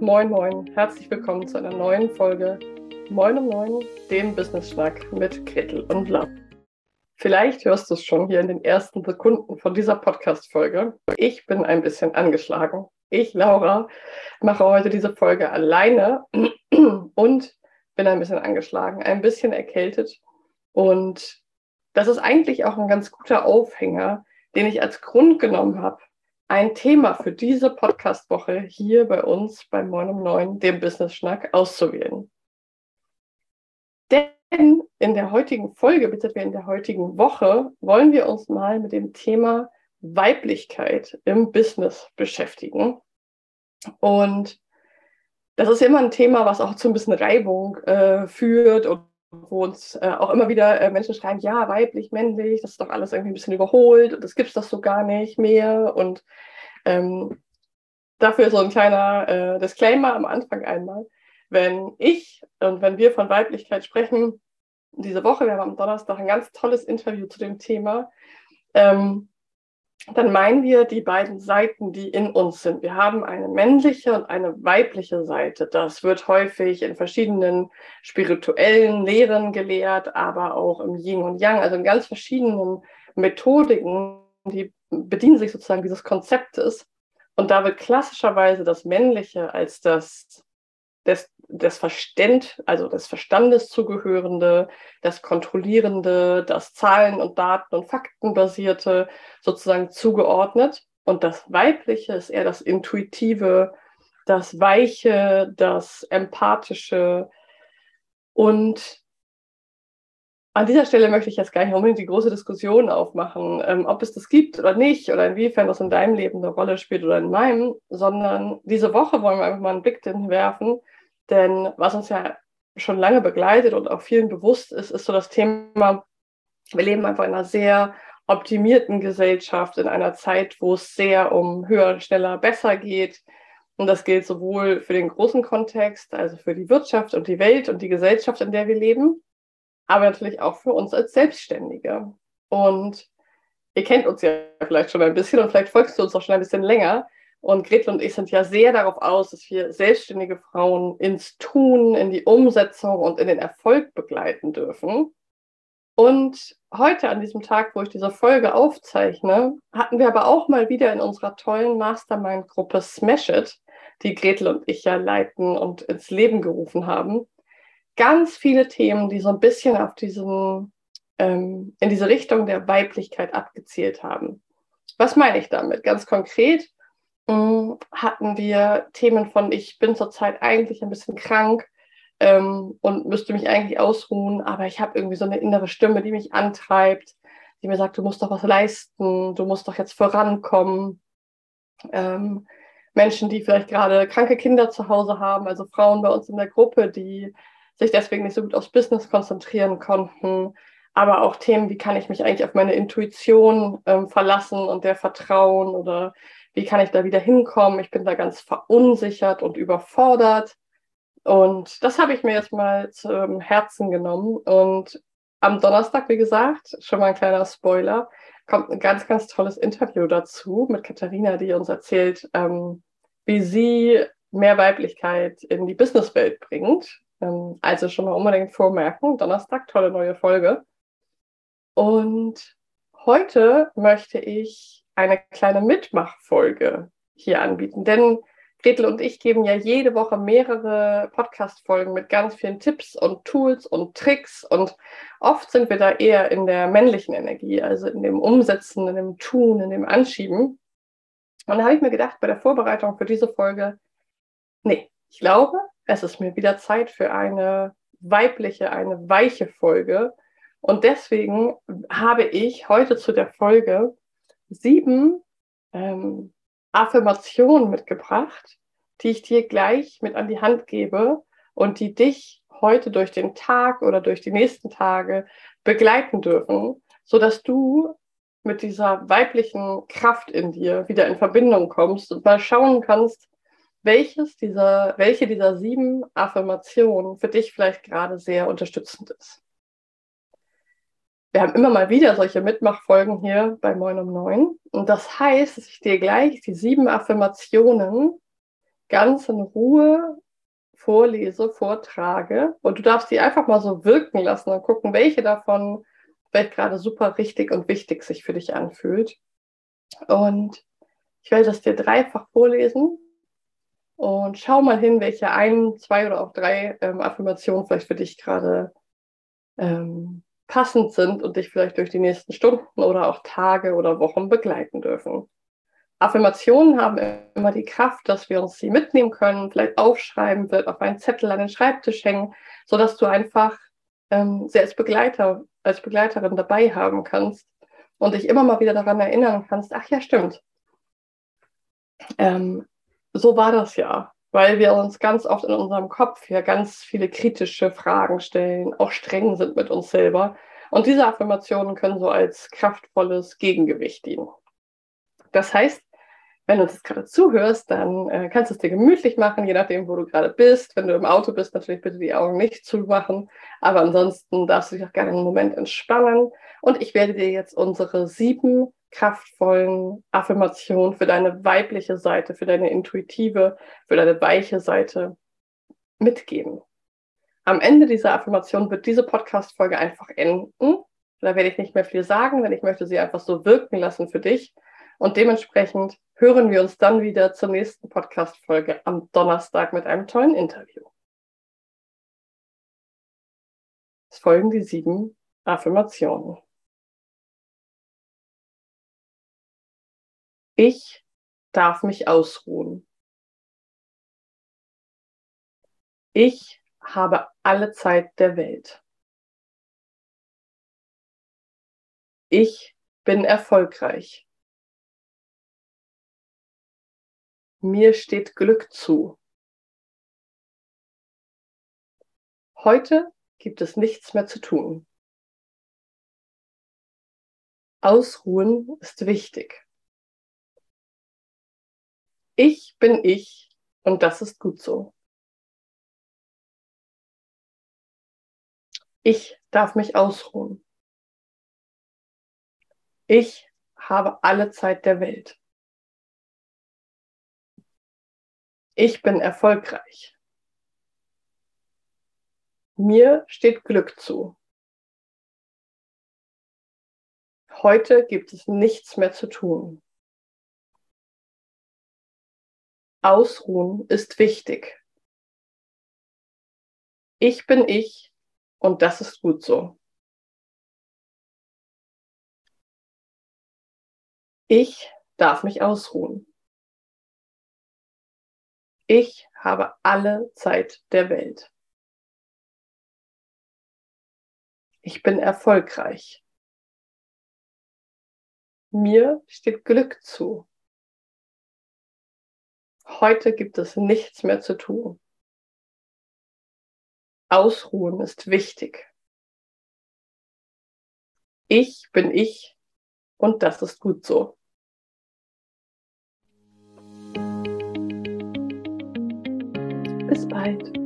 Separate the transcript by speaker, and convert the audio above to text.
Speaker 1: Moin, moin. Herzlich willkommen zu einer neuen Folge Moin um Neun, dem Business Schnack mit Gretel und Lab. Vielleicht hörst du es schon hier in den ersten Sekunden von dieser Podcast-Folge. Ich bin ein bisschen angeschlagen. Ich, Laura, mache heute diese Folge alleine und bin ein bisschen angeschlagen, ein bisschen erkältet. Und das ist eigentlich auch ein ganz guter Aufhänger, den ich als Grund genommen habe, ein Thema für diese Podcast-Woche hier bei uns bei Moin um 9, dem Business Schnack, auszuwählen. Denn in der heutigen Folge, beziehungsweise in der heutigen Woche, wollen wir uns mal mit dem Thema Weiblichkeit im Business beschäftigen. Und das ist immer ein Thema, was auch zu ein bisschen Reibung äh, führt und wo uns äh, auch immer wieder äh, Menschen schreiben, ja, weiblich, männlich, das ist doch alles irgendwie ein bisschen überholt und das gibt es doch so gar nicht mehr. Und ähm, dafür so ein kleiner äh, Disclaimer am Anfang einmal. Wenn ich und wenn wir von Weiblichkeit sprechen, diese Woche, wir haben am Donnerstag ein ganz tolles Interview zu dem Thema, ähm, dann meinen wir die beiden Seiten, die in uns sind. Wir haben eine männliche und eine weibliche Seite. Das wird häufig in verschiedenen spirituellen Lehren gelehrt, aber auch im Yin und Yang, also in ganz verschiedenen Methodiken, die bedienen sich sozusagen dieses Konzeptes. Und da wird klassischerweise das Männliche als das des, des Verständ, also des Verstandes zugehörende, das Kontrollierende, das Zahlen- und Daten- und Faktenbasierte sozusagen zugeordnet. Und das Weibliche ist eher das Intuitive, das Weiche, das Empathische. Und an dieser Stelle möchte ich jetzt gar nicht unbedingt die große Diskussion aufmachen, ähm, ob es das gibt oder nicht oder inwiefern das in deinem Leben eine Rolle spielt oder in meinem, sondern diese Woche wollen wir einfach mal einen Blick werfen denn was uns ja schon lange begleitet und auch vielen bewusst ist, ist so das Thema, wir leben einfach in einer sehr optimierten Gesellschaft, in einer Zeit, wo es sehr um höher, schneller, besser geht. Und das gilt sowohl für den großen Kontext, also für die Wirtschaft und die Welt und die Gesellschaft, in der wir leben, aber natürlich auch für uns als Selbstständige. Und ihr kennt uns ja vielleicht schon ein bisschen und vielleicht folgst du uns auch schon ein bisschen länger. Und Gretel und ich sind ja sehr darauf aus, dass wir selbstständige Frauen ins Tun, in die Umsetzung und in den Erfolg begleiten dürfen. Und heute an diesem Tag, wo ich diese Folge aufzeichne, hatten wir aber auch mal wieder in unserer tollen Mastermind-Gruppe Smash It, die Gretel und ich ja leiten und ins Leben gerufen haben, ganz viele Themen, die so ein bisschen auf diesen, ähm, in diese Richtung der Weiblichkeit abgezielt haben. Was meine ich damit? Ganz konkret, hatten wir Themen von, ich bin zurzeit eigentlich ein bisschen krank ähm, und müsste mich eigentlich ausruhen, aber ich habe irgendwie so eine innere Stimme, die mich antreibt, die mir sagt, du musst doch was leisten, du musst doch jetzt vorankommen. Ähm, Menschen, die vielleicht gerade kranke Kinder zu Hause haben, also Frauen bei uns in der Gruppe, die sich deswegen nicht so gut aufs Business konzentrieren konnten, aber auch Themen, wie kann ich mich eigentlich auf meine Intuition ähm, verlassen und der vertrauen oder wie kann ich da wieder hinkommen? Ich bin da ganz verunsichert und überfordert. Und das habe ich mir jetzt mal zum Herzen genommen. Und am Donnerstag, wie gesagt, schon mal ein kleiner Spoiler, kommt ein ganz, ganz tolles Interview dazu mit Katharina, die uns erzählt, ähm, wie sie mehr Weiblichkeit in die Businesswelt bringt. Ähm, also schon mal unbedingt vormerken. Donnerstag, tolle neue Folge. Und heute möchte ich eine kleine Mitmachfolge hier anbieten. Denn Gretel und ich geben ja jede Woche mehrere Podcast-Folgen mit ganz vielen Tipps und Tools und Tricks. Und oft sind wir da eher in der männlichen Energie, also in dem Umsetzen, in dem Tun, in dem Anschieben. Und da habe ich mir gedacht, bei der Vorbereitung für diese Folge, nee, ich glaube, es ist mir wieder Zeit für eine weibliche, eine weiche Folge. Und deswegen habe ich heute zu der Folge sieben ähm, Affirmationen mitgebracht, die ich dir gleich mit an die Hand gebe und die dich heute durch den Tag oder durch die nächsten Tage begleiten dürfen, so dass du mit dieser weiblichen Kraft in dir wieder in Verbindung kommst und mal schauen kannst, welches dieser, welche dieser sieben Affirmationen für dich vielleicht gerade sehr unterstützend ist wir haben immer mal wieder solche Mitmachfolgen hier bei Moin um Neun. Und das heißt, dass ich dir gleich die sieben Affirmationen ganz in Ruhe vorlese, vortrage. Und du darfst die einfach mal so wirken lassen und gucken, welche davon vielleicht gerade super richtig und wichtig sich für dich anfühlt. Und ich werde das dir dreifach vorlesen und schau mal hin, welche ein, zwei oder auch drei ähm, Affirmationen vielleicht für dich gerade ähm, passend sind und dich vielleicht durch die nächsten Stunden oder auch Tage oder Wochen begleiten dürfen. Affirmationen haben immer die Kraft, dass wir uns sie mitnehmen können, vielleicht aufschreiben, wird auf einen Zettel an den Schreibtisch hängen, so dass du einfach ähm, sie als Begleiter, als Begleiterin dabei haben kannst und dich immer mal wieder daran erinnern kannst, ach ja, stimmt. Ähm, so war das ja, weil wir uns ganz oft in unserem Kopf ja ganz viele kritische Fragen stellen, auch streng sind mit uns selber. Und diese Affirmationen können so als kraftvolles Gegengewicht dienen. Das heißt, wenn du das gerade zuhörst, dann äh, kannst du es dir gemütlich machen, je nachdem, wo du gerade bist. Wenn du im Auto bist, natürlich bitte die Augen nicht zumachen. Aber ansonsten darfst du dich auch gerne einen Moment entspannen. Und ich werde dir jetzt unsere sieben kraftvollen Affirmationen für deine weibliche Seite, für deine intuitive, für deine weiche Seite mitgeben. Am Ende dieser Affirmation wird diese Podcast-Folge einfach enden. Da werde ich nicht mehr viel sagen, denn ich möchte sie einfach so wirken lassen für dich. Und dementsprechend hören wir uns dann wieder zur nächsten Podcast-Folge am Donnerstag mit einem tollen Interview. Es folgen die sieben Affirmationen. Ich darf mich ausruhen. Ich habe alle Zeit der Welt. Ich bin erfolgreich. Mir steht Glück zu. Heute gibt es nichts mehr zu tun. Ausruhen ist wichtig. Ich bin ich und das ist gut so. Ich darf mich ausruhen. Ich habe alle Zeit der Welt. Ich bin erfolgreich. Mir steht Glück zu. Heute gibt es nichts mehr zu tun. Ausruhen ist wichtig. Ich bin ich und das ist gut so. Ich darf mich ausruhen. Ich habe alle Zeit der Welt. Ich bin erfolgreich. Mir steht Glück zu. Heute gibt es nichts mehr zu tun. Ausruhen ist wichtig. Ich bin ich und das ist gut so. Bis bald.